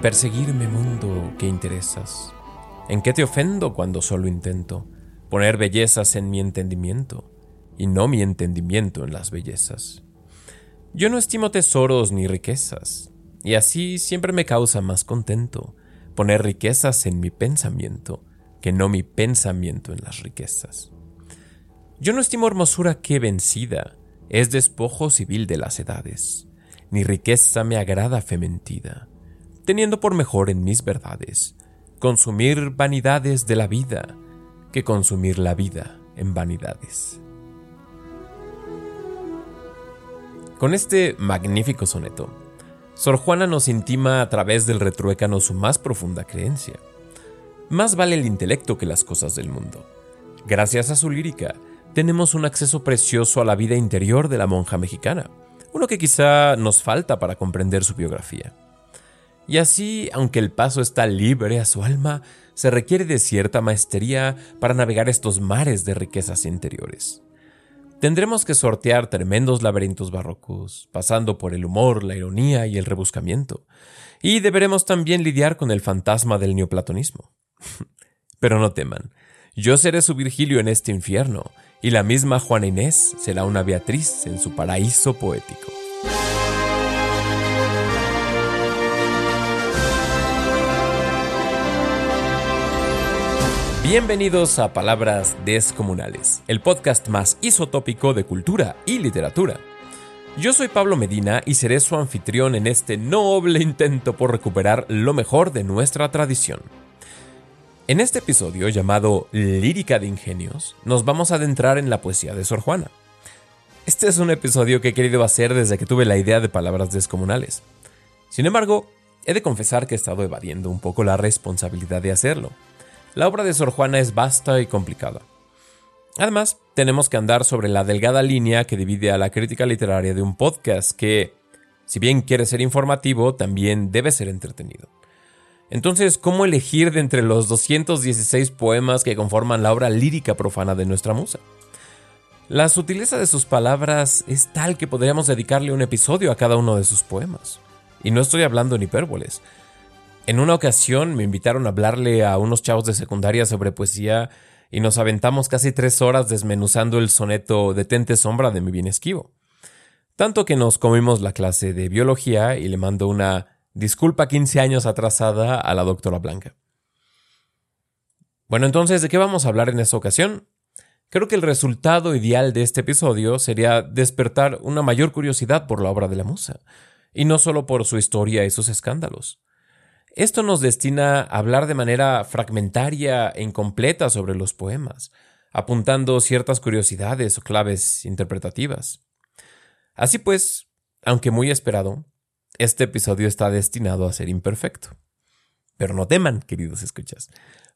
perseguirme mundo que interesas. ¿En qué te ofendo cuando solo intento poner bellezas en mi entendimiento y no mi entendimiento en las bellezas? Yo no estimo tesoros ni riquezas, y así siempre me causa más contento poner riquezas en mi pensamiento que no mi pensamiento en las riquezas. Yo no estimo hermosura que vencida, es despojo civil de las edades, ni riqueza me agrada fementida, teniendo por mejor en mis verdades consumir vanidades de la vida que consumir la vida en vanidades. Con este magnífico soneto, Sor Juana nos intima a través del retruécano su más profunda creencia. Más vale el intelecto que las cosas del mundo. Gracias a su lírica, tenemos un acceso precioso a la vida interior de la monja mexicana, uno que quizá nos falta para comprender su biografía. Y así, aunque el paso está libre a su alma, se requiere de cierta maestría para navegar estos mares de riquezas interiores. Tendremos que sortear tremendos laberintos barrocos, pasando por el humor, la ironía y el rebuscamiento, y deberemos también lidiar con el fantasma del neoplatonismo. Pero no teman, yo seré su Virgilio en este infierno, y la misma Juana Inés será una Beatriz en su paraíso poético. Bienvenidos a Palabras Descomunales, el podcast más isotópico de cultura y literatura. Yo soy Pablo Medina y seré su anfitrión en este noble intento por recuperar lo mejor de nuestra tradición. En este episodio llamado Lírica de Ingenios, nos vamos a adentrar en la poesía de Sor Juana. Este es un episodio que he querido hacer desde que tuve la idea de Palabras Descomunales. Sin embargo, he de confesar que he estado evadiendo un poco la responsabilidad de hacerlo la obra de Sor Juana es vasta y complicada. Además, tenemos que andar sobre la delgada línea que divide a la crítica literaria de un podcast que, si bien quiere ser informativo, también debe ser entretenido. Entonces, ¿cómo elegir de entre los 216 poemas que conforman la obra lírica profana de nuestra musa? La sutileza de sus palabras es tal que podríamos dedicarle un episodio a cada uno de sus poemas. Y no estoy hablando en hipérboles. En una ocasión me invitaron a hablarle a unos chavos de secundaria sobre poesía y nos aventamos casi tres horas desmenuzando el soneto Detente sombra de mi bien esquivo. Tanto que nos comimos la clase de biología y le mando una disculpa 15 años atrasada a la doctora Blanca. Bueno, entonces, ¿de qué vamos a hablar en esta ocasión? Creo que el resultado ideal de este episodio sería despertar una mayor curiosidad por la obra de la musa, y no solo por su historia y sus escándalos. Esto nos destina a hablar de manera fragmentaria e incompleta sobre los poemas, apuntando ciertas curiosidades o claves interpretativas. Así pues, aunque muy esperado, este episodio está destinado a ser imperfecto. Pero no teman, queridos escuchas,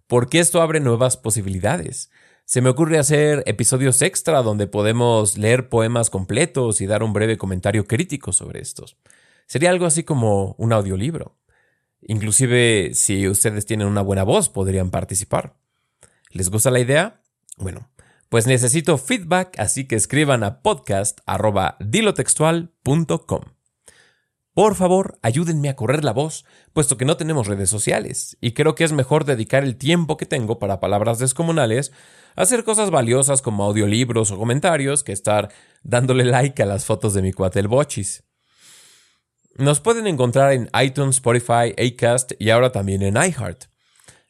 porque esto abre nuevas posibilidades. Se me ocurre hacer episodios extra donde podemos leer poemas completos y dar un breve comentario crítico sobre estos. Sería algo así como un audiolibro. Inclusive si ustedes tienen una buena voz podrían participar. ¿Les gusta la idea? Bueno, pues necesito feedback, así que escriban a podcast.dilotextual.com. Por favor, ayúdenme a correr la voz, puesto que no tenemos redes sociales, y creo que es mejor dedicar el tiempo que tengo para palabras descomunales a hacer cosas valiosas como audiolibros o comentarios que estar dándole like a las fotos de mi cuate bochis. Nos pueden encontrar en iTunes, Spotify, Acast y ahora también en iHeart.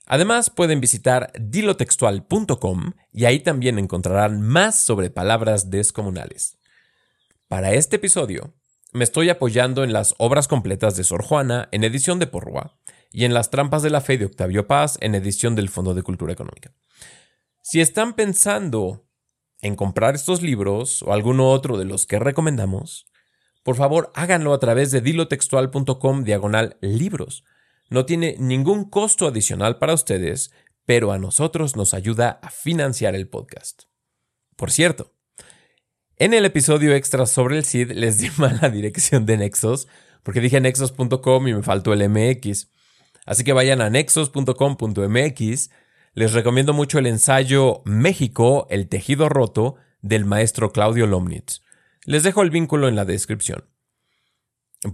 Además, pueden visitar dilotextual.com y ahí también encontrarán más sobre palabras descomunales. Para este episodio, me estoy apoyando en las obras completas de Sor Juana en edición de Porrua y en las trampas de la fe de Octavio Paz en edición del Fondo de Cultura Económica. Si están pensando en comprar estos libros o alguno otro de los que recomendamos, por favor háganlo a través de dilotextual.com diagonal libros. No tiene ningún costo adicional para ustedes, pero a nosotros nos ayuda a financiar el podcast. Por cierto, en el episodio extra sobre el CID les di la dirección de Nexos, porque dije nexos.com y me faltó el MX. Así que vayan a nexos.com.mx. Les recomiendo mucho el ensayo México, el tejido roto del maestro Claudio Lomnitz. Les dejo el vínculo en la descripción.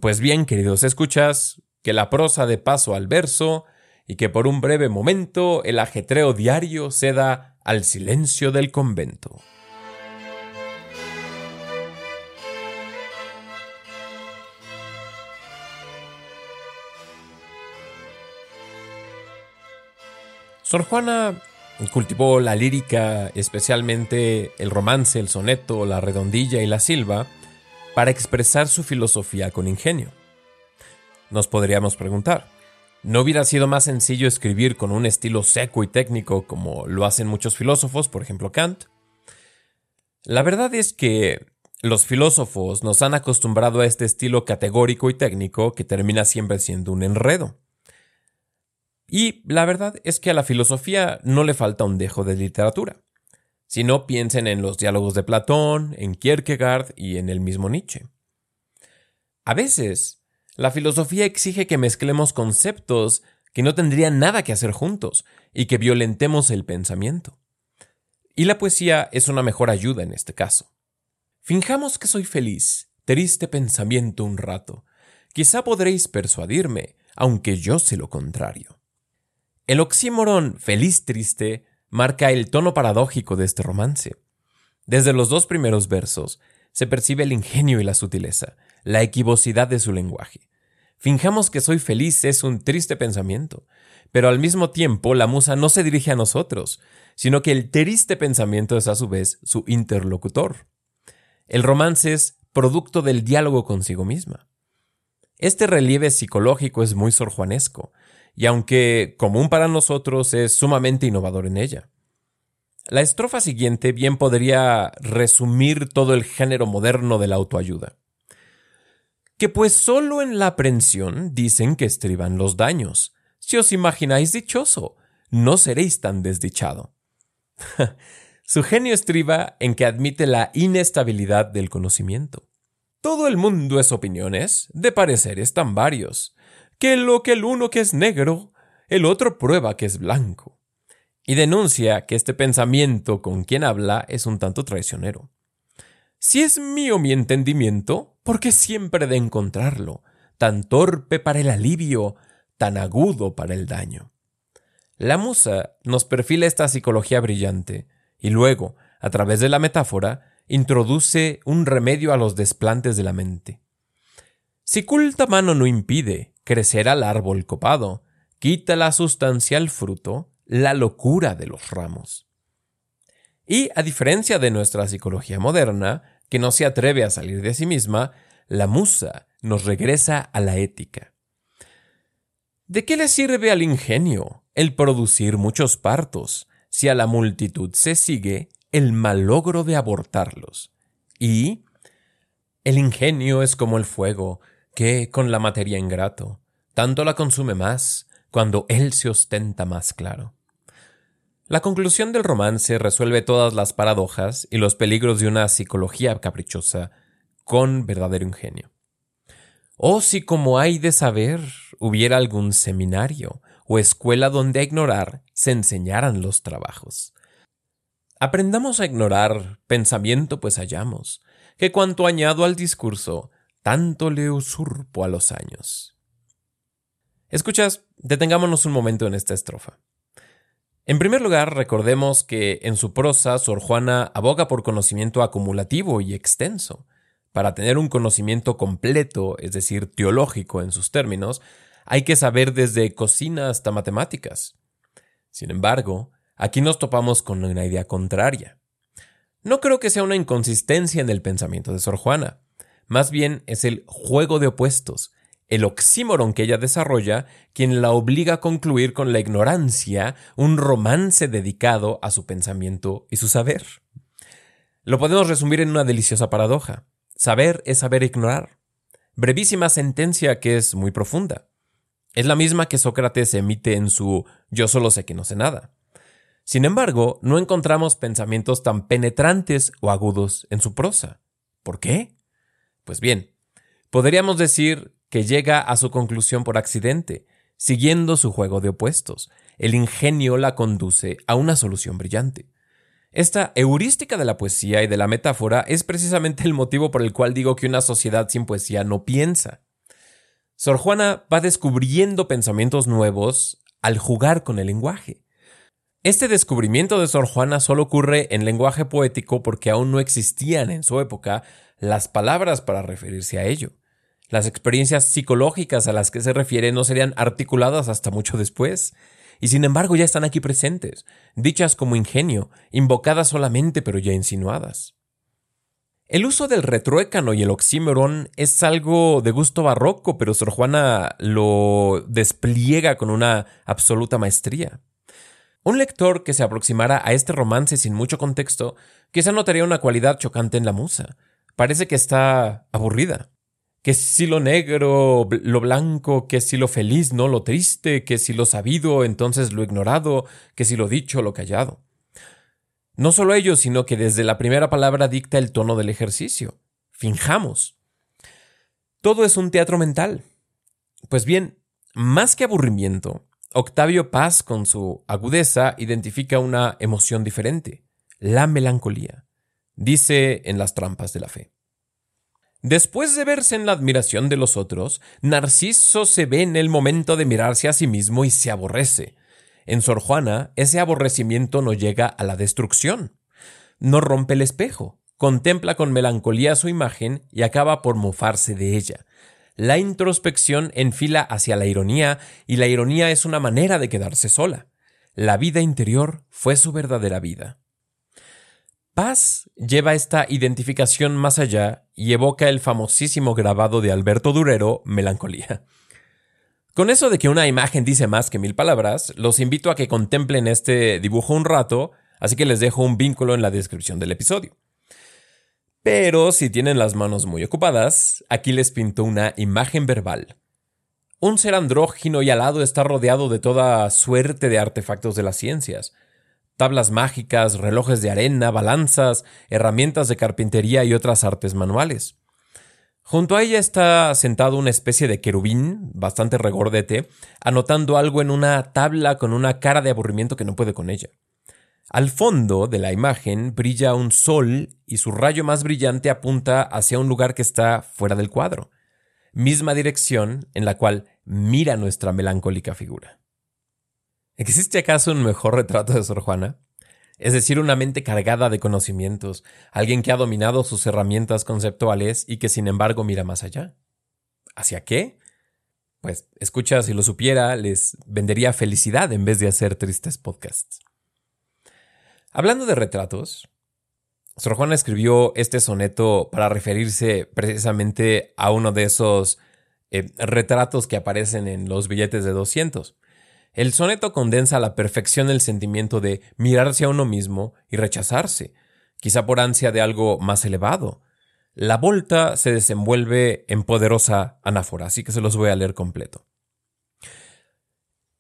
Pues bien, queridos escuchas, que la prosa de paso al verso y que por un breve momento el ajetreo diario ceda al silencio del convento. Sor Juana cultivó la lírica, especialmente el romance, el soneto, la redondilla y la silva, para expresar su filosofía con ingenio. Nos podríamos preguntar, ¿no hubiera sido más sencillo escribir con un estilo seco y técnico como lo hacen muchos filósofos, por ejemplo Kant? La verdad es que los filósofos nos han acostumbrado a este estilo categórico y técnico que termina siempre siendo un enredo. Y la verdad es que a la filosofía no le falta un dejo de literatura. Si no, piensen en los diálogos de Platón, en Kierkegaard y en el mismo Nietzsche. A veces, la filosofía exige que mezclemos conceptos que no tendrían nada que hacer juntos y que violentemos el pensamiento. Y la poesía es una mejor ayuda en este caso. Finjamos que soy feliz, triste pensamiento un rato. Quizá podréis persuadirme, aunque yo sé lo contrario. El oxímoron feliz-triste marca el tono paradójico de este romance. Desde los dos primeros versos se percibe el ingenio y la sutileza, la equivocidad de su lenguaje. Finjamos que soy feliz es un triste pensamiento, pero al mismo tiempo la musa no se dirige a nosotros, sino que el triste pensamiento es a su vez su interlocutor. El romance es producto del diálogo consigo misma. Este relieve psicológico es muy sorjuanesco, y aunque común para nosotros es sumamente innovador en ella. La estrofa siguiente bien podría resumir todo el género moderno de la autoayuda. Que pues solo en la aprensión dicen que estriban los daños. Si os imagináis dichoso, no seréis tan desdichado. Su genio estriba en que admite la inestabilidad del conocimiento. Todo el mundo es opiniones, de pareceres tan varios, que lo que el uno que es negro, el otro prueba que es blanco. Y denuncia que este pensamiento con quien habla es un tanto traicionero. Si es mío mi entendimiento, ¿por qué siempre de encontrarlo, tan torpe para el alivio, tan agudo para el daño? La musa nos perfila esta psicología brillante, y luego, a través de la metáfora, introduce un remedio a los desplantes de la mente. Si culta mano no impide crecer al árbol copado, quita la sustancial fruto, la locura de los ramos. Y a diferencia de nuestra psicología moderna, que no se atreve a salir de sí misma, la musa nos regresa a la ética. ¿De qué le sirve al ingenio el producir muchos partos si a la multitud se sigue el malogro de abortarlos? Y el ingenio es como el fuego, que con la materia ingrato, tanto la consume más cuando él se ostenta más claro. La conclusión del romance resuelve todas las paradojas y los peligros de una psicología caprichosa con verdadero ingenio. Oh, si como hay de saber hubiera algún seminario o escuela donde a ignorar se enseñaran los trabajos. Aprendamos a ignorar pensamiento, pues hallamos que cuanto añado al discurso, tanto le usurpo a los años. Escuchas, detengámonos un momento en esta estrofa. En primer lugar, recordemos que en su prosa Sor Juana aboga por conocimiento acumulativo y extenso. Para tener un conocimiento completo, es decir, teológico en sus términos, hay que saber desde cocina hasta matemáticas. Sin embargo, aquí nos topamos con una idea contraria. No creo que sea una inconsistencia en el pensamiento de Sor Juana. Más bien es el juego de opuestos, el oxímoron que ella desarrolla, quien la obliga a concluir con la ignorancia un romance dedicado a su pensamiento y su saber. Lo podemos resumir en una deliciosa paradoja. Saber es saber ignorar. Brevísima sentencia que es muy profunda. Es la misma que Sócrates emite en su Yo solo sé que no sé nada. Sin embargo, no encontramos pensamientos tan penetrantes o agudos en su prosa. ¿Por qué? Pues bien, podríamos decir que llega a su conclusión por accidente, siguiendo su juego de opuestos. El ingenio la conduce a una solución brillante. Esta heurística de la poesía y de la metáfora es precisamente el motivo por el cual digo que una sociedad sin poesía no piensa. Sor Juana va descubriendo pensamientos nuevos al jugar con el lenguaje. Este descubrimiento de Sor Juana solo ocurre en lenguaje poético porque aún no existían en su época las palabras para referirse a ello. Las experiencias psicológicas a las que se refiere no serían articuladas hasta mucho después, y sin embargo ya están aquí presentes, dichas como ingenio, invocadas solamente pero ya insinuadas. El uso del retruécano y el oxímoron es algo de gusto barroco, pero Sor Juana lo despliega con una absoluta maestría. Un lector que se aproximara a este romance sin mucho contexto quizá notaría una cualidad chocante en la musa. Parece que está aburrida. Que si lo negro, lo blanco, que si lo feliz, no lo triste, que si lo sabido, entonces lo ignorado, que si lo dicho, lo callado. No solo ello, sino que desde la primera palabra dicta el tono del ejercicio. Finjamos. Todo es un teatro mental. Pues bien, más que aburrimiento, Octavio Paz, con su agudeza, identifica una emoción diferente, la melancolía. Dice en las trampas de la fe. Después de verse en la admiración de los otros, Narciso se ve en el momento de mirarse a sí mismo y se aborrece, en Sor Juana, ese aborrecimiento no llega a la destrucción. No rompe el espejo, contempla con melancolía su imagen y acaba por mofarse de ella. La introspección enfila hacia la ironía y la ironía es una manera de quedarse sola. La vida interior fue su verdadera vida. Paz lleva esta identificación más allá y evoca el famosísimo grabado de Alberto Durero, Melancolía. Con eso de que una imagen dice más que mil palabras, los invito a que contemplen este dibujo un rato, así que les dejo un vínculo en la descripción del episodio. Pero si tienen las manos muy ocupadas, aquí les pinto una imagen verbal. Un ser andrógino y alado está rodeado de toda suerte de artefactos de las ciencias. Tablas mágicas, relojes de arena, balanzas, herramientas de carpintería y otras artes manuales. Junto a ella está sentado una especie de querubín, bastante regordete, anotando algo en una tabla con una cara de aburrimiento que no puede con ella. Al fondo de la imagen brilla un sol y su rayo más brillante apunta hacia un lugar que está fuera del cuadro, misma dirección en la cual mira nuestra melancólica figura. ¿Existe acaso un mejor retrato de Sor Juana? es decir, una mente cargada de conocimientos, alguien que ha dominado sus herramientas conceptuales y que sin embargo mira más allá. ¿Hacia qué? Pues escucha, si lo supiera, les vendería felicidad en vez de hacer tristes podcasts. Hablando de retratos, Sor Juana escribió este soneto para referirse precisamente a uno de esos eh, retratos que aparecen en los billetes de 200. El soneto condensa a la perfección el sentimiento de mirarse a uno mismo y rechazarse, quizá por ansia de algo más elevado. La volta se desenvuelve en poderosa anáfora, así que se los voy a leer completo.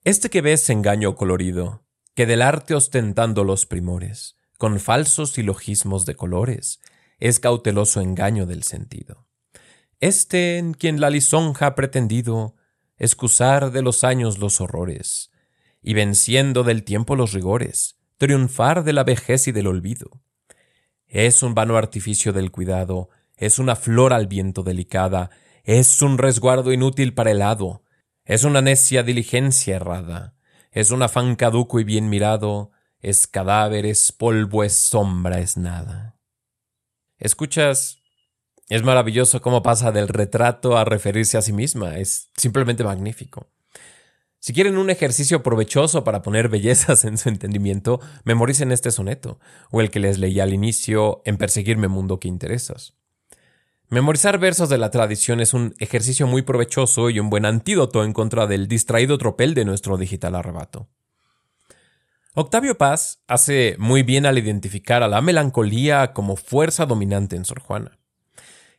Este que ves engaño colorido, que del arte ostentando los primores, con falsos silogismos de colores, es cauteloso engaño del sentido. Este en quien la lisonja ha pretendido, excusar de los años los horrores, y venciendo del tiempo los rigores, triunfar de la vejez y del olvido. Es un vano artificio del cuidado, es una flor al viento delicada, es un resguardo inútil para el hado, es una necia diligencia errada, es un afán caduco y bien mirado, es cadáver, es polvo, es sombra, es nada. ¿Escuchas es maravilloso cómo pasa del retrato a referirse a sí misma. Es simplemente magnífico. Si quieren un ejercicio provechoso para poner bellezas en su entendimiento, memoricen este soneto, o el que les leí al inicio en Perseguirme Mundo que Interesas. Memorizar versos de la tradición es un ejercicio muy provechoso y un buen antídoto en contra del distraído tropel de nuestro digital arrebato. Octavio Paz hace muy bien al identificar a la melancolía como fuerza dominante en Sor Juana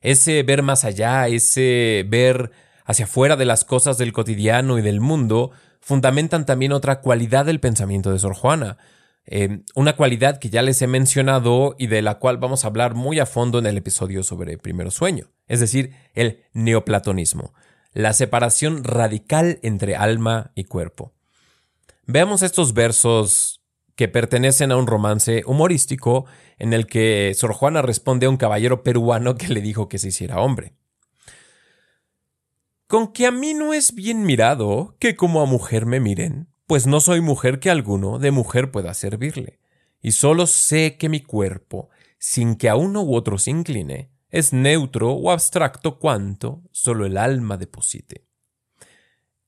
ese ver más allá, ese ver hacia afuera de las cosas del cotidiano y del mundo, fundamentan también otra cualidad del pensamiento de Sor Juana, eh, una cualidad que ya les he mencionado y de la cual vamos a hablar muy a fondo en el episodio sobre Primero Sueño, es decir, el neoplatonismo, la separación radical entre alma y cuerpo. Veamos estos versos que pertenecen a un romance humorístico en el que Sor Juana responde a un caballero peruano que le dijo que se hiciera hombre. con que a mí no es bien mirado que como a mujer me miren, pues no soy mujer que alguno de mujer pueda servirle, y solo sé que mi cuerpo, sin que a uno u otro se incline, es neutro o abstracto cuanto solo el alma deposite.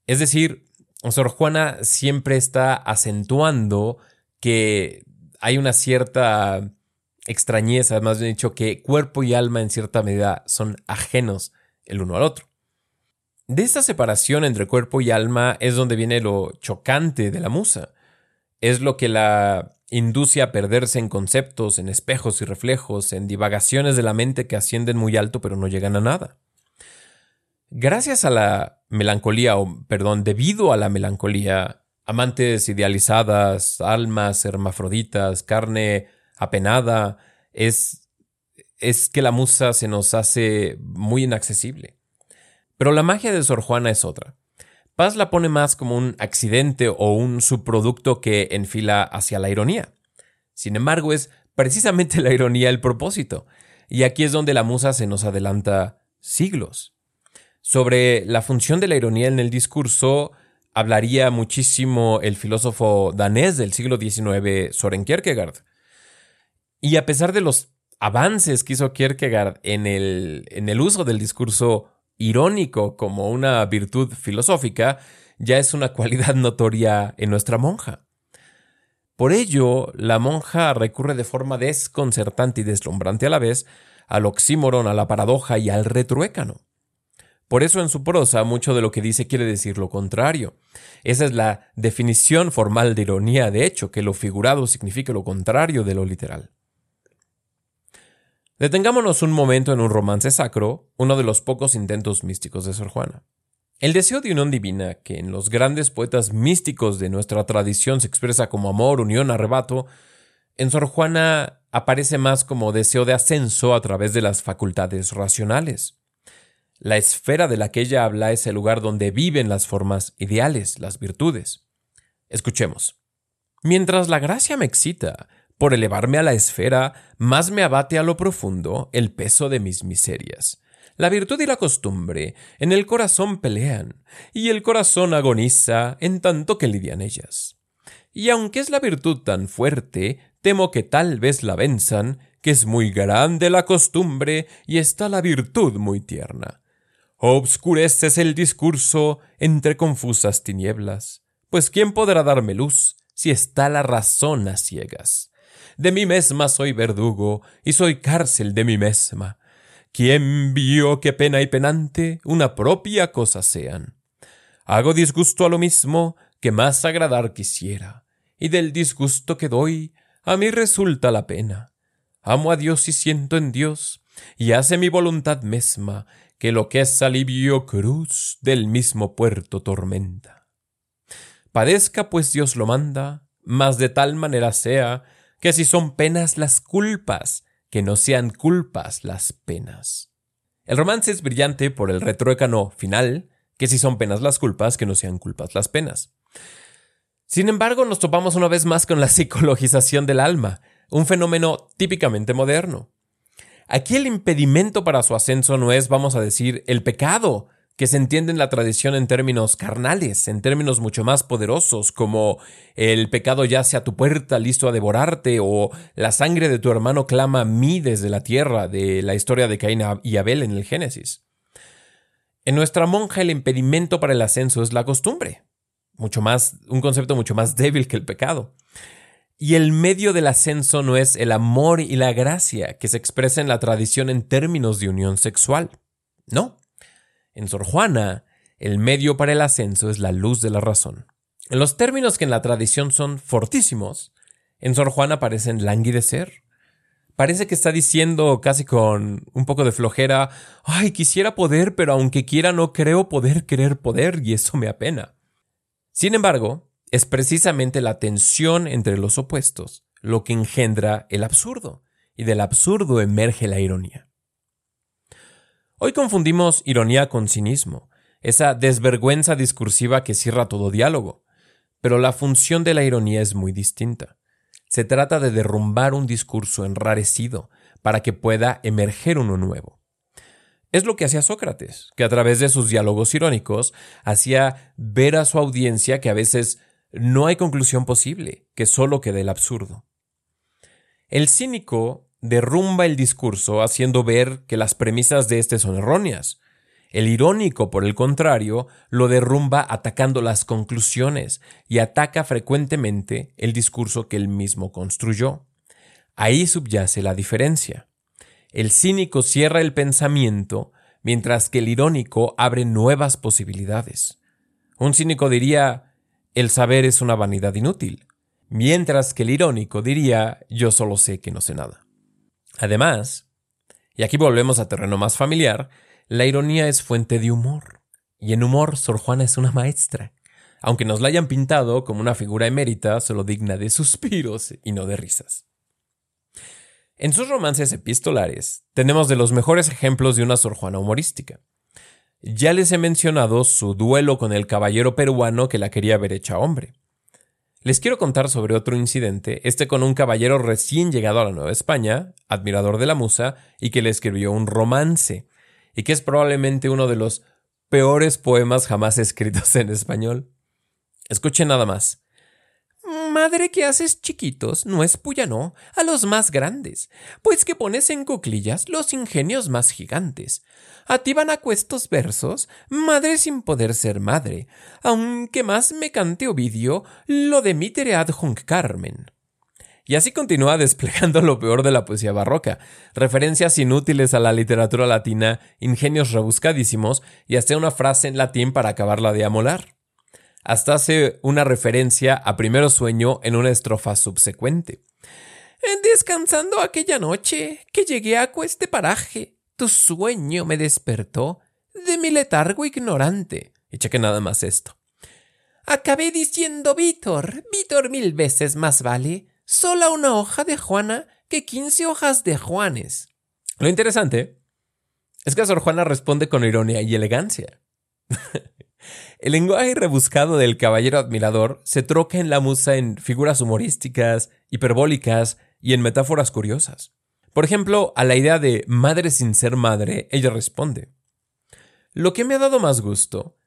Es decir, Sor Juana siempre está acentuando que hay una cierta extrañeza, más bien dicho, que cuerpo y alma en cierta medida son ajenos el uno al otro. De esta separación entre cuerpo y alma es donde viene lo chocante de la musa. Es lo que la induce a perderse en conceptos, en espejos y reflejos, en divagaciones de la mente que ascienden muy alto pero no llegan a nada. Gracias a la melancolía, o perdón, debido a la melancolía, amantes idealizadas, almas hermafroditas, carne apenada, es, es que la musa se nos hace muy inaccesible. Pero la magia de Sor Juana es otra. Paz la pone más como un accidente o un subproducto que enfila hacia la ironía. Sin embargo, es precisamente la ironía el propósito. Y aquí es donde la musa se nos adelanta siglos. Sobre la función de la ironía en el discurso hablaría muchísimo el filósofo danés del siglo XIX, Soren Kierkegaard. Y a pesar de los avances que hizo Kierkegaard en el, en el uso del discurso irónico como una virtud filosófica, ya es una cualidad notoria en nuestra monja. Por ello, la monja recurre de forma desconcertante y deslumbrante a la vez al oxímoron, a la paradoja y al retruécano. Por eso en su prosa mucho de lo que dice quiere decir lo contrario. Esa es la definición formal de ironía, de hecho, que lo figurado significa lo contrario de lo literal. Detengámonos un momento en un romance sacro, uno de los pocos intentos místicos de Sor Juana. El deseo de unión divina, que en los grandes poetas místicos de nuestra tradición se expresa como amor, unión, arrebato, en Sor Juana aparece más como deseo de ascenso a través de las facultades racionales. La esfera de la que ella habla es el lugar donde viven las formas ideales, las virtudes. Escuchemos. Mientras la gracia me excita, por elevarme a la esfera, más me abate a lo profundo el peso de mis miserias. La virtud y la costumbre en el corazón pelean, y el corazón agoniza en tanto que lidian ellas. Y aunque es la virtud tan fuerte, temo que tal vez la venzan, que es muy grande la costumbre y está la virtud muy tierna. Obscureces el discurso entre confusas tinieblas, pues ¿quién podrá darme luz si está la razón a ciegas? De mí misma soy verdugo y soy cárcel de mí misma. ¿Quién vio que pena y penante una propia cosa sean? Hago disgusto a lo mismo que más agradar quisiera, y del disgusto que doy a mí resulta la pena. Amo a Dios y siento en Dios, y hace mi voluntad misma que lo que es alivio cruz del mismo puerto tormenta. Padezca pues Dios lo manda, mas de tal manera sea que si son penas las culpas, que no sean culpas las penas. El romance es brillante por el retruécano final, que si son penas las culpas, que no sean culpas las penas. Sin embargo, nos topamos una vez más con la psicologización del alma, un fenómeno típicamente moderno. Aquí el impedimento para su ascenso no es, vamos a decir, el pecado, que se entiende en la tradición en términos carnales, en términos mucho más poderosos, como el pecado yace a tu puerta listo a devorarte, o la sangre de tu hermano clama a mí desde la tierra, de la historia de Caín y Abel en el Génesis. En nuestra monja el impedimento para el ascenso es la costumbre, mucho más, un concepto mucho más débil que el pecado. Y el medio del ascenso no es el amor y la gracia que se expresa en la tradición en términos de unión sexual. No, en Sor Juana, el medio para el ascenso es la luz de la razón. En los términos que en la tradición son fortísimos, en Sor Juana parecen languidecer. Parece que está diciendo casi con un poco de flojera, ay, quisiera poder, pero aunque quiera no creo poder querer poder, y eso me apena. Sin embargo, es precisamente la tensión entre los opuestos lo que engendra el absurdo, y del absurdo emerge la ironía. Hoy confundimos ironía con cinismo, esa desvergüenza discursiva que cierra todo diálogo. Pero la función de la ironía es muy distinta. Se trata de derrumbar un discurso enrarecido para que pueda emerger uno nuevo. Es lo que hacía Sócrates, que a través de sus diálogos irónicos hacía ver a su audiencia que a veces no hay conclusión posible, que solo queda el absurdo. El cínico derrumba el discurso haciendo ver que las premisas de éste son erróneas. El irónico, por el contrario, lo derrumba atacando las conclusiones y ataca frecuentemente el discurso que él mismo construyó. Ahí subyace la diferencia. El cínico cierra el pensamiento, mientras que el irónico abre nuevas posibilidades. Un cínico diría, el saber es una vanidad inútil, mientras que el irónico diría, yo solo sé que no sé nada. Además, y aquí volvemos a terreno más familiar, la ironía es fuente de humor. Y en humor, Sor Juana es una maestra. Aunque nos la hayan pintado como una figura emérita, solo digna de suspiros y no de risas. En sus romances epistolares, tenemos de los mejores ejemplos de una Sor Juana humorística. Ya les he mencionado su duelo con el caballero peruano que la quería ver hecha hombre. Les quiero contar sobre otro incidente, este con un caballero recién llegado a la Nueva España, admirador de la musa, y que le escribió un romance, y que es probablemente uno de los peores poemas jamás escritos en español. Escuchen nada más. Madre que haces chiquitos, no es puya no, a los más grandes, pues que pones en cuclillas los ingenios más gigantes. A ti van aquestos versos, madre sin poder ser madre, aunque más me cante Ovidio lo de mitere adjunc Carmen. Y así continúa desplegando lo peor de la poesía barroca, referencias inútiles a la literatura latina, ingenios rebuscadísimos y hasta una frase en latín para acabarla de amolar hasta hace una referencia a Primero Sueño en una estrofa subsecuente. Descansando aquella noche que llegué a este paraje, tu sueño me despertó de mi letargo ignorante. Y cheque nada más esto. Acabé diciendo Vítor, Vítor mil veces más vale, sola una hoja de Juana que quince hojas de Juanes. Lo interesante es que Sor Juana responde con ironía y elegancia. El lenguaje rebuscado del caballero admirador se troca en la musa en figuras humorísticas, hiperbólicas y en metáforas curiosas. Por ejemplo, a la idea de madre sin ser madre, ella responde, Lo que me ha dado más gusto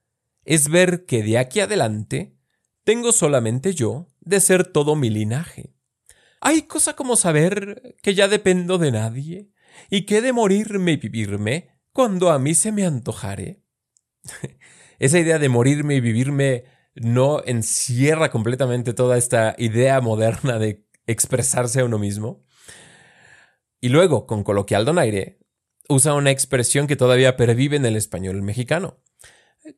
es ver que de aquí adelante tengo solamente yo de ser todo mi linaje. Hay cosa como saber que ya dependo de nadie y que he de morirme y vivirme cuando a mí se me antojare. esa idea de morirme y vivirme no encierra completamente toda esta idea moderna de expresarse a uno mismo. Y luego, con coloquial donaire, usa una expresión que todavía pervive en el español mexicano.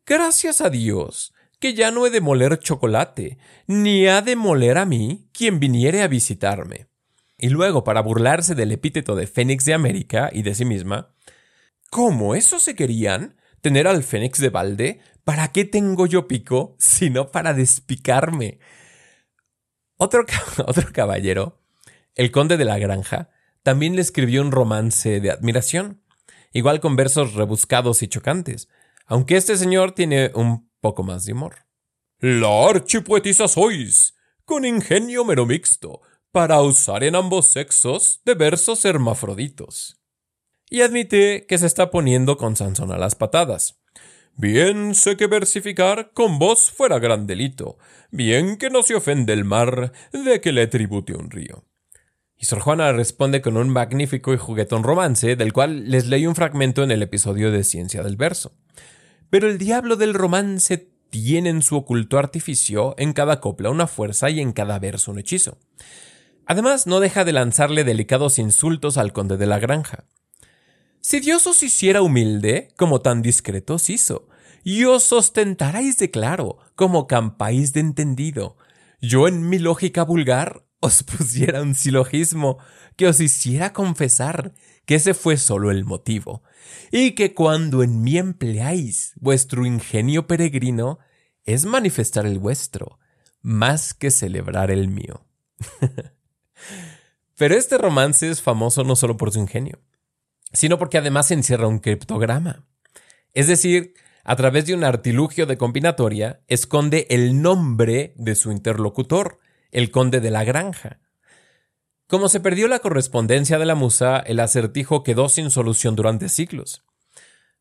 Gracias a Dios, que ya no he de moler chocolate, ni ha de moler a mí quien viniere a visitarme. Y luego, para burlarse del epíteto de Fénix de América y de sí misma, ¿cómo eso se querían? Tener al fénix de balde, ¿para qué tengo yo pico sino para despicarme? Otro, otro caballero, el conde de la granja, también le escribió un romance de admiración, igual con versos rebuscados y chocantes, aunque este señor tiene un poco más de humor. La archipoetisa sois, con ingenio mero mixto, para usar en ambos sexos de versos hermafroditos y admite que se está poniendo con Sansón a las patadas. Bien sé que versificar con voz fuera gran delito, bien que no se ofende el mar de que le tribute un río. Y Sor Juana responde con un magnífico y juguetón romance, del cual les leí un fragmento en el episodio de Ciencia del Verso. Pero el diablo del romance tiene en su oculto artificio en cada copla una fuerza y en cada verso un hechizo. Además, no deja de lanzarle delicados insultos al conde de la granja. Si Dios os hiciera humilde, como tan discreto os hizo, y os ostentarais de claro, como campáis de entendido, yo en mi lógica vulgar os pusiera un silogismo que os hiciera confesar que ese fue solo el motivo, y que cuando en mí empleáis vuestro ingenio peregrino, es manifestar el vuestro, más que celebrar el mío. Pero este romance es famoso no solo por su ingenio, sino porque además encierra un criptograma. Es decir, a través de un artilugio de combinatoria, esconde el nombre de su interlocutor, el conde de la granja. Como se perdió la correspondencia de la musa, el acertijo quedó sin solución durante siglos.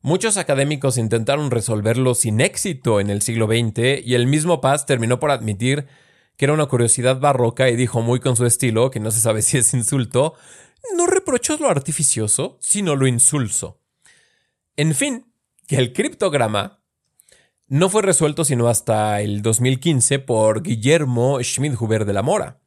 Muchos académicos intentaron resolverlo sin éxito en el siglo XX y el mismo Paz terminó por admitir que era una curiosidad barroca y dijo muy con su estilo, que no se sabe si es insulto, no reprochó lo artificioso, sino lo insulso. En fin, que el criptograma no fue resuelto sino hasta el 2015 por Guillermo Schmidhuber de la Mora.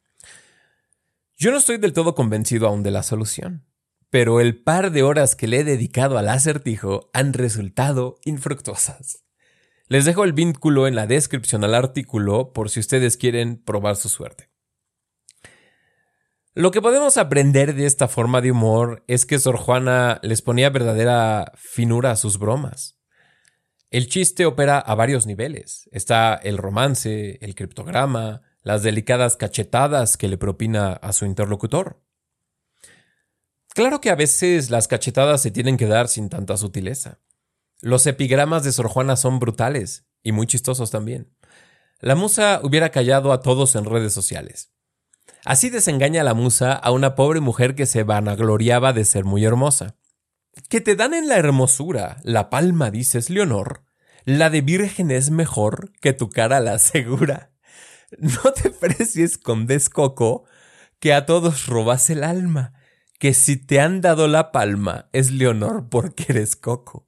Yo no estoy del todo convencido aún de la solución pero el par de horas que le he dedicado al acertijo han resultado infructuosas. Les dejo el vínculo en la descripción al artículo por si ustedes quieren probar su suerte. Lo que podemos aprender de esta forma de humor es que Sor Juana les ponía verdadera finura a sus bromas. El chiste opera a varios niveles. Está el romance, el criptograma, las delicadas cachetadas que le propina a su interlocutor. Claro que a veces las cachetadas se tienen que dar sin tanta sutileza. Los epigramas de Sor Juana son brutales y muy chistosos también. La musa hubiera callado a todos en redes sociales. Así desengaña la musa a una pobre mujer que se vanagloriaba de ser muy hermosa. Que te dan en la hermosura la palma, dices, Leonor. La de virgen es mejor que tu cara la asegura. No te precies con descoco, que a todos robas el alma que si te han dado la palma es Leonor porque eres Coco.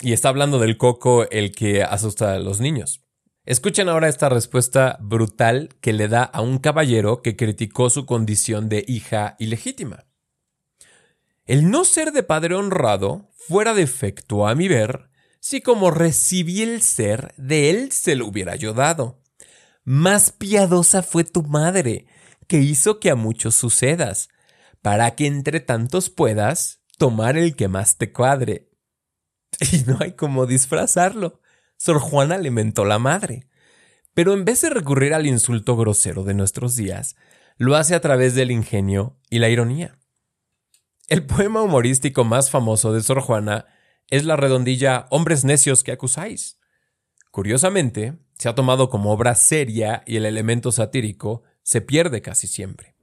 Y está hablando del Coco el que asusta a los niños. Escuchen ahora esta respuesta brutal que le da a un caballero que criticó su condición de hija ilegítima. El no ser de padre honrado fuera defecto a mi ver, si como recibí el ser, de él se lo hubiera yo dado. Más piadosa fue tu madre, que hizo que a muchos sucedas, para que entre tantos puedas tomar el que más te cuadre. Y no hay como disfrazarlo. Sor Juana le mentó la madre. Pero en vez de recurrir al insulto grosero de nuestros días, lo hace a través del ingenio y la ironía. El poema humorístico más famoso de Sor Juana es la redondilla Hombres necios que acusáis. Curiosamente, se ha tomado como obra seria y el elemento satírico se pierde casi siempre.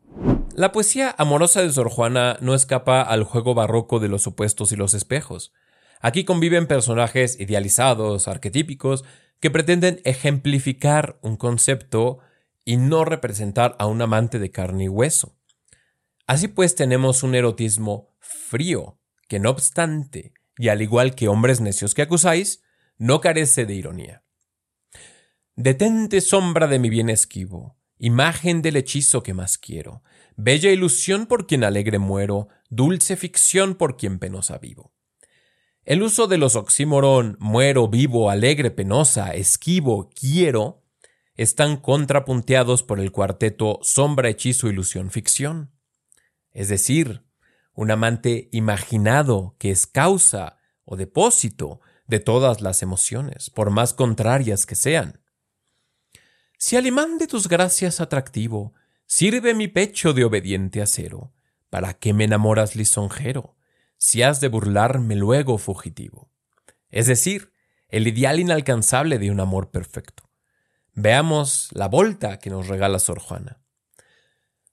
La poesía amorosa de Sor Juana no escapa al juego barroco de los opuestos y los espejos. Aquí conviven personajes idealizados, arquetípicos, que pretenden ejemplificar un concepto y no representar a un amante de carne y hueso. Así pues tenemos un erotismo frío, que no obstante, y al igual que hombres necios que acusáis, no carece de ironía. Detente sombra de mi bien esquivo, imagen del hechizo que más quiero, bella ilusión por quien alegre muero, dulce ficción por quien penosa vivo. El uso de los oxímoron muero, vivo, alegre, penosa, esquivo, quiero, están contrapunteados por el cuarteto sombra, hechizo, ilusión, ficción. Es decir, un amante imaginado que es causa o depósito de todas las emociones, por más contrarias que sean. Si al imán de tus gracias atractivo Sirve mi pecho de obediente acero, ¿para qué me enamoras lisonjero? Si has de burlarme luego fugitivo. Es decir, el ideal inalcanzable de un amor perfecto. Veamos la volta que nos regala Sor Juana.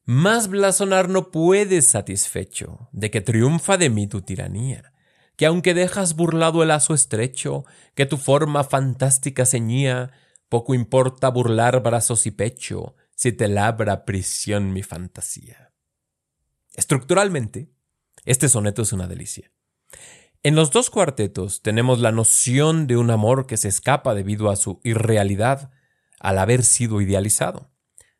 Más blasonar no puedes satisfecho de que triunfa de mí tu tiranía, que aunque dejas burlado el lazo estrecho, que tu forma fantástica ceñía, poco importa burlar brazos y pecho, si te labra prisión mi fantasía. Estructuralmente, este soneto es una delicia. En los dos cuartetos tenemos la noción de un amor que se escapa debido a su irrealidad al haber sido idealizado.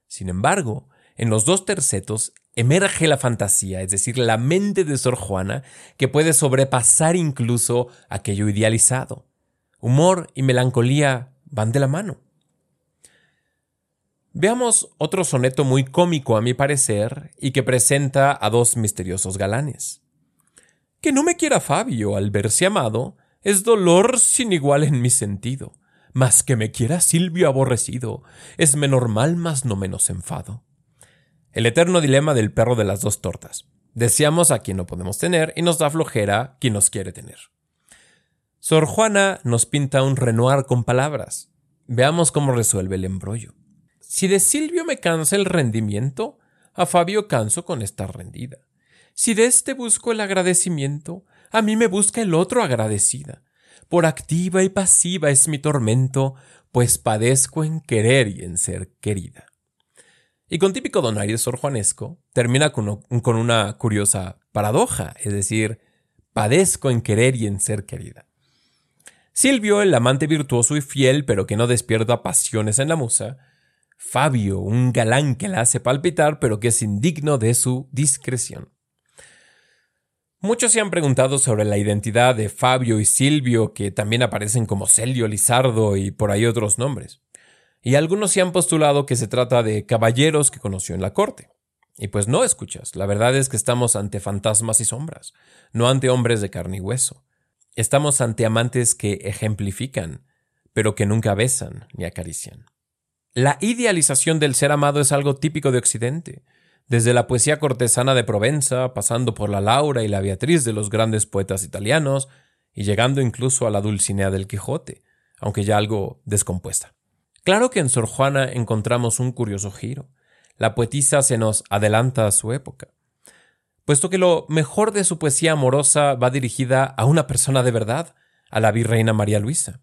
Sin embargo, en los dos tercetos emerge la fantasía, es decir, la mente de Sor Juana, que puede sobrepasar incluso aquello idealizado. Humor y melancolía van de la mano. Veamos otro soneto muy cómico a mi parecer y que presenta a dos misteriosos galanes. Que no me quiera Fabio al verse amado es dolor sin igual en mi sentido, mas que me quiera Silvio aborrecido es menor mal mas no menos enfado. El eterno dilema del perro de las dos tortas. Deseamos a quien no podemos tener y nos da flojera quien nos quiere tener. Sor Juana nos pinta un Renoir con palabras. Veamos cómo resuelve el embrollo. Si de Silvio me cansa el rendimiento, a Fabio canso con esta rendida. Si de éste busco el agradecimiento, a mí me busca el otro agradecida. Por activa y pasiva es mi tormento, pues padezco en querer y en ser querida. Y con típico donaire sorjuanesco, termina con una curiosa paradoja, es decir, padezco en querer y en ser querida. Silvio, el amante virtuoso y fiel, pero que no despierta pasiones en la musa, Fabio, un galán que la hace palpitar, pero que es indigno de su discreción. Muchos se han preguntado sobre la identidad de Fabio y Silvio, que también aparecen como Celio, Lizardo y por ahí otros nombres. Y algunos se han postulado que se trata de caballeros que conoció en la corte. Y pues no escuchas, la verdad es que estamos ante fantasmas y sombras, no ante hombres de carne y hueso. Estamos ante amantes que ejemplifican, pero que nunca besan ni acarician. La idealización del ser amado es algo típico de Occidente, desde la poesía cortesana de Provenza, pasando por la Laura y la Beatriz de los grandes poetas italianos, y llegando incluso a la Dulcinea del Quijote, aunque ya algo descompuesta. Claro que en Sor Juana encontramos un curioso giro. La poetisa se nos adelanta a su época, puesto que lo mejor de su poesía amorosa va dirigida a una persona de verdad, a la virreina María Luisa.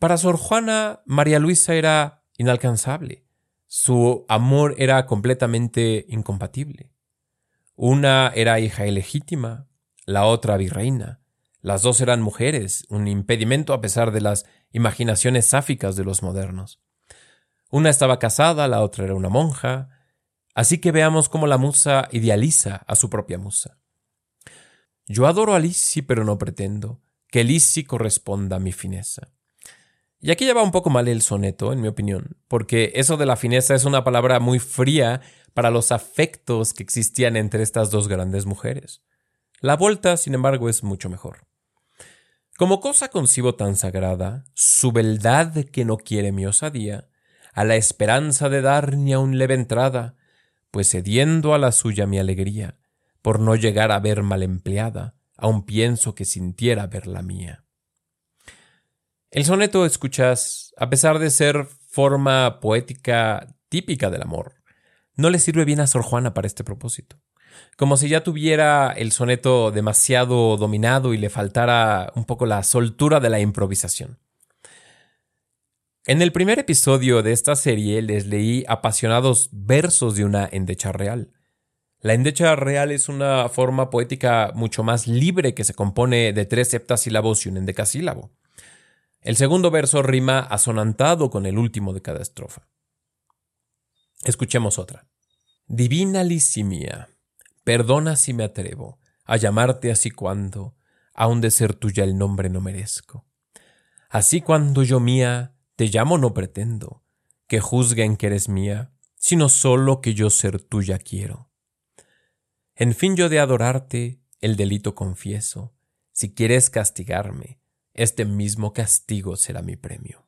Para Sor Juana, María Luisa era inalcanzable, su amor era completamente incompatible. Una era hija ilegítima, la otra virreina. Las dos eran mujeres, un impedimento a pesar de las imaginaciones sáficas de los modernos. Una estaba casada, la otra era una monja, así que veamos cómo la musa idealiza a su propia musa. Yo adoro a Lisi, pero no pretendo que Lisi corresponda a mi fineza. Y aquí ya va un poco mal el soneto, en mi opinión, porque eso de la fineza es una palabra muy fría para los afectos que existían entre estas dos grandes mujeres. La vuelta, sin embargo, es mucho mejor. Como cosa concibo tan sagrada, su beldad que no quiere mi osadía, a la esperanza de dar ni aun leve entrada, pues cediendo a la suya mi alegría, por no llegar a ver mal empleada, aun pienso que sintiera ver la mía. El soneto, escuchas, a pesar de ser forma poética típica del amor, no le sirve bien a Sor Juana para este propósito. Como si ya tuviera el soneto demasiado dominado y le faltara un poco la soltura de la improvisación. En el primer episodio de esta serie les leí apasionados versos de una endecha real. La endecha real es una forma poética mucho más libre que se compone de tres septasílabos y un endecasílabo. El segundo verso rima asonantado con el último de cada estrofa. Escuchemos otra. Divina Lisimía, perdona si me atrevo a llamarte así cuando, aun de ser tuya el nombre no merezco. Así cuando yo mía te llamo no pretendo que juzguen que eres mía, sino solo que yo ser tuya quiero. En fin yo de adorarte el delito confieso, si quieres castigarme, este mismo castigo será mi premio.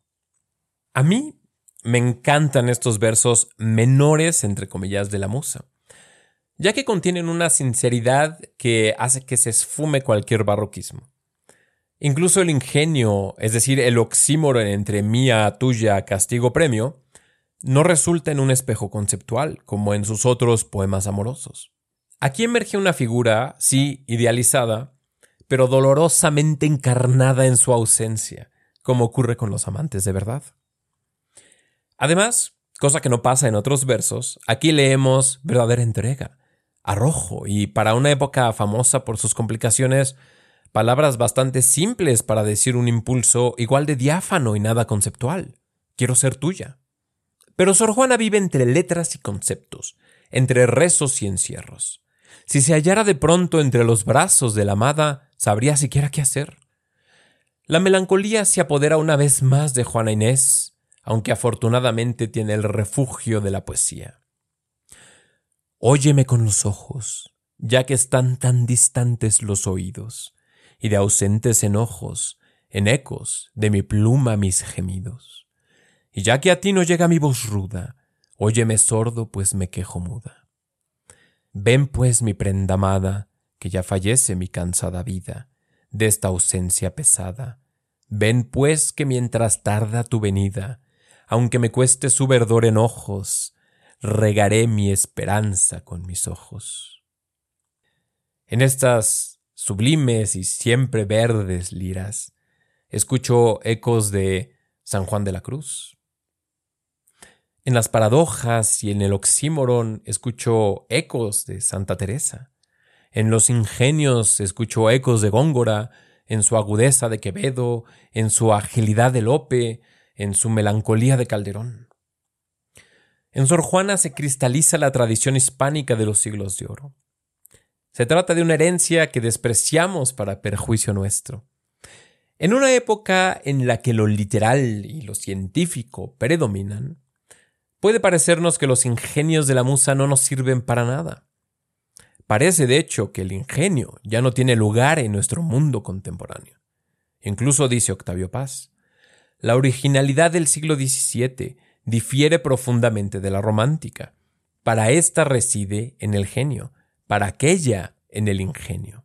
A mí me encantan estos versos menores, entre comillas, de la musa, ya que contienen una sinceridad que hace que se esfume cualquier barroquismo. Incluso el ingenio, es decir, el oxímoron entre mía, tuya, castigo, premio, no resulta en un espejo conceptual, como en sus otros poemas amorosos. Aquí emerge una figura, sí, idealizada, pero dolorosamente encarnada en su ausencia, como ocurre con los amantes de verdad. Además, cosa que no pasa en otros versos, aquí leemos verdadera entrega, arrojo y para una época famosa por sus complicaciones, palabras bastante simples para decir un impulso igual de diáfano y nada conceptual. Quiero ser tuya. Pero Sor Juana vive entre letras y conceptos, entre rezos y encierros. Si se hallara de pronto entre los brazos de la amada, sabría siquiera qué hacer. La melancolía se apodera una vez más de Juana Inés, aunque afortunadamente tiene el refugio de la poesía. Óyeme con los ojos, ya que están tan distantes los oídos, y de ausentes enojos, en ecos de mi pluma mis gemidos. Y ya que a ti no llega mi voz ruda, óyeme sordo, pues me quejo muda. Ven pues mi prenda amada, que ya fallece mi cansada vida, de esta ausencia pesada. Ven pues que mientras tarda tu venida, aunque me cueste su verdor en ojos, regaré mi esperanza con mis ojos. En estas sublimes y siempre verdes liras. Escucho ecos de San Juan de la Cruz. En las paradojas y en el oxímoron escucho ecos de Santa Teresa. En los ingenios escucho ecos de Góngora, en su agudeza de Quevedo, en su agilidad de Lope, en su melancolía de Calderón. En Sor Juana se cristaliza la tradición hispánica de los siglos de oro. Se trata de una herencia que despreciamos para perjuicio nuestro. En una época en la que lo literal y lo científico predominan, puede parecernos que los ingenios de la musa no nos sirven para nada. Parece, de hecho, que el ingenio ya no tiene lugar en nuestro mundo contemporáneo. Incluso dice Octavio Paz, la originalidad del siglo XVII difiere profundamente de la romántica. Para ésta reside en el genio, para aquella en el ingenio.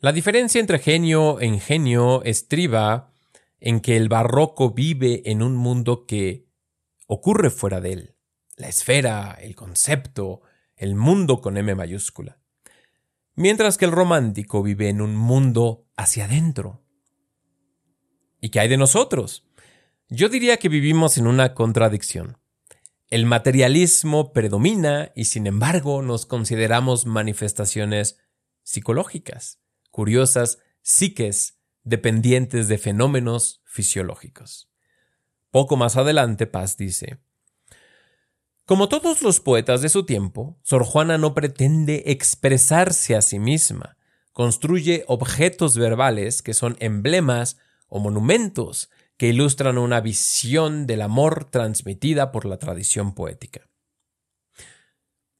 La diferencia entre genio e ingenio estriba en que el barroco vive en un mundo que ocurre fuera de él, la esfera, el concepto, el mundo con M mayúscula, mientras que el romántico vive en un mundo hacia adentro. ¿Y qué hay de nosotros? Yo diría que vivimos en una contradicción. El materialismo predomina y sin embargo nos consideramos manifestaciones psicológicas, curiosas, psiques, dependientes de fenómenos fisiológicos. Poco más adelante Paz dice, como todos los poetas de su tiempo, Sor Juana no pretende expresarse a sí misma, construye objetos verbales que son emblemas o monumentos que ilustran una visión del amor transmitida por la tradición poética.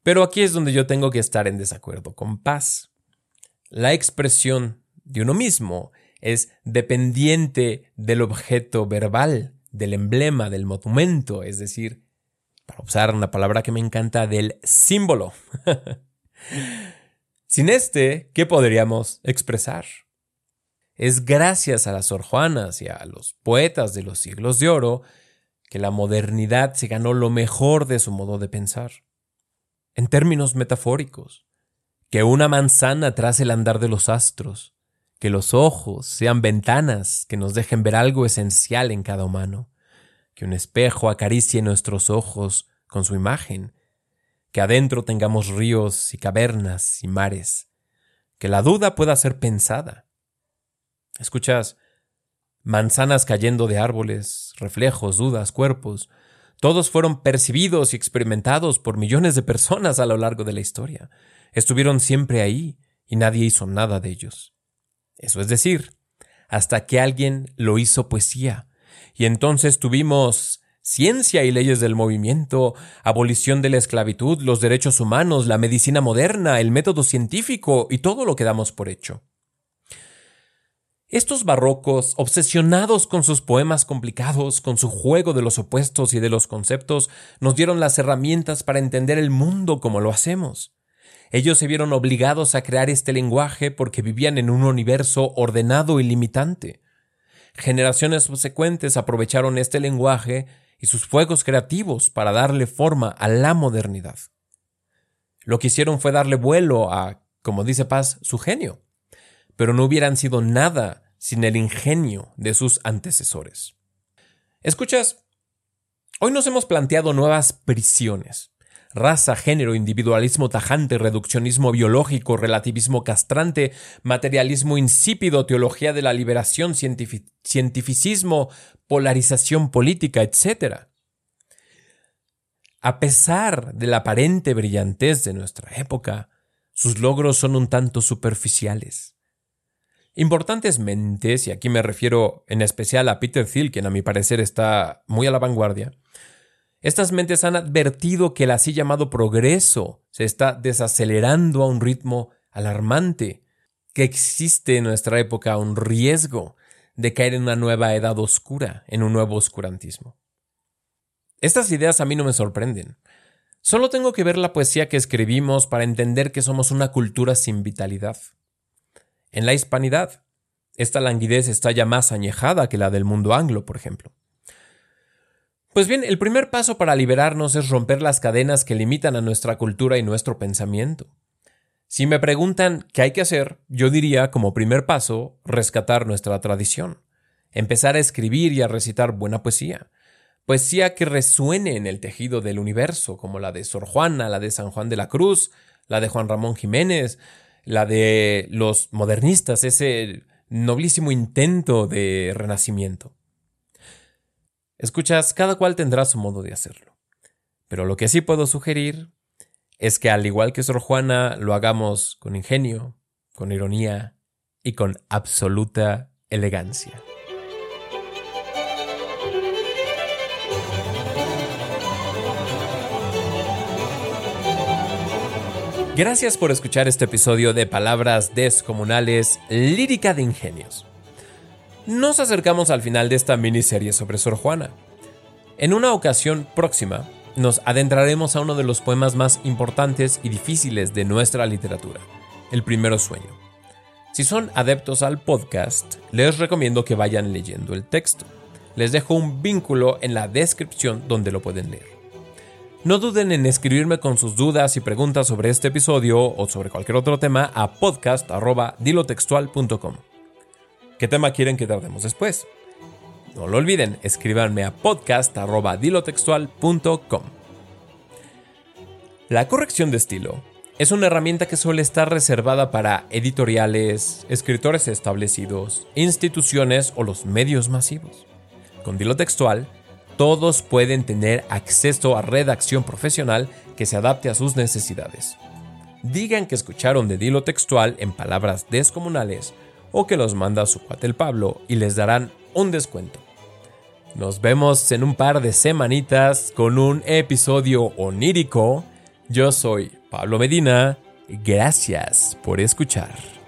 Pero aquí es donde yo tengo que estar en desacuerdo con Paz. La expresión de uno mismo es dependiente del objeto verbal, del emblema, del monumento, es decir, para usar una palabra que me encanta, del símbolo. Sin este, ¿qué podríamos expresar? Es gracias a las Sor Juanas y a los poetas de los siglos de oro que la modernidad se ganó lo mejor de su modo de pensar. En términos metafóricos, que una manzana trace el andar de los astros, que los ojos sean ventanas que nos dejen ver algo esencial en cada humano, que un espejo acaricie nuestros ojos con su imagen, que adentro tengamos ríos y cavernas y mares, que la duda pueda ser pensada. Escuchas manzanas cayendo de árboles, reflejos, dudas, cuerpos, todos fueron percibidos y experimentados por millones de personas a lo largo de la historia. Estuvieron siempre ahí y nadie hizo nada de ellos. Eso es decir, hasta que alguien lo hizo poesía, y entonces tuvimos ciencia y leyes del movimiento, abolición de la esclavitud, los derechos humanos, la medicina moderna, el método científico y todo lo que damos por hecho. Estos barrocos, obsesionados con sus poemas complicados, con su juego de los opuestos y de los conceptos, nos dieron las herramientas para entender el mundo como lo hacemos. Ellos se vieron obligados a crear este lenguaje porque vivían en un universo ordenado y limitante. Generaciones subsecuentes aprovecharon este lenguaje y sus fuegos creativos para darle forma a la modernidad. Lo que hicieron fue darle vuelo a, como dice Paz, su genio, pero no hubieran sido nada sin el ingenio de sus antecesores. Escuchas, hoy nos hemos planteado nuevas prisiones, raza, género, individualismo tajante, reduccionismo biológico, relativismo castrante, materialismo insípido, teología de la liberación, cientificismo, polarización política, etc. A pesar de la aparente brillantez de nuestra época, sus logros son un tanto superficiales. Importantes mentes, y aquí me refiero en especial a Peter Thiel, quien a mi parecer está muy a la vanguardia, estas mentes han advertido que el así llamado progreso se está desacelerando a un ritmo alarmante, que existe en nuestra época un riesgo de caer en una nueva edad oscura, en un nuevo oscurantismo. Estas ideas a mí no me sorprenden. Solo tengo que ver la poesía que escribimos para entender que somos una cultura sin vitalidad. En la hispanidad, esta languidez está ya más añejada que la del mundo anglo, por ejemplo. Pues bien, el primer paso para liberarnos es romper las cadenas que limitan a nuestra cultura y nuestro pensamiento. Si me preguntan qué hay que hacer, yo diría como primer paso rescatar nuestra tradición, empezar a escribir y a recitar buena poesía, poesía que resuene en el tejido del universo, como la de Sor Juana, la de San Juan de la Cruz, la de Juan Ramón Jiménez, la de los modernistas, ese noblísimo intento de renacimiento. Escuchas, cada cual tendrá su modo de hacerlo. Pero lo que sí puedo sugerir es que al igual que Sor Juana lo hagamos con ingenio, con ironía y con absoluta elegancia. Gracias por escuchar este episodio de Palabras Descomunales, lírica de ingenios. Nos acercamos al final de esta miniserie sobre Sor Juana. En una ocasión próxima, nos adentraremos a uno de los poemas más importantes y difíciles de nuestra literatura, El primero sueño. Si son adeptos al podcast, les recomiendo que vayan leyendo el texto. Les dejo un vínculo en la descripción donde lo pueden leer. No duden en escribirme con sus dudas y preguntas sobre este episodio o sobre cualquier otro tema a podcast.dilotextual.com. ¿Qué tema quieren que tratemos después? No lo olviden, escríbanme a podcast.dilotextual.com. La corrección de estilo es una herramienta que suele estar reservada para editoriales, escritores establecidos, instituciones o los medios masivos. Con Dilo Textual, todos pueden tener acceso a redacción profesional que se adapte a sus necesidades. Digan que escucharon de Dilo Textual en palabras descomunales o que los manda su cuate el Pablo y les darán un descuento. Nos vemos en un par de semanitas con un episodio onírico. Yo soy Pablo Medina. Gracias por escuchar.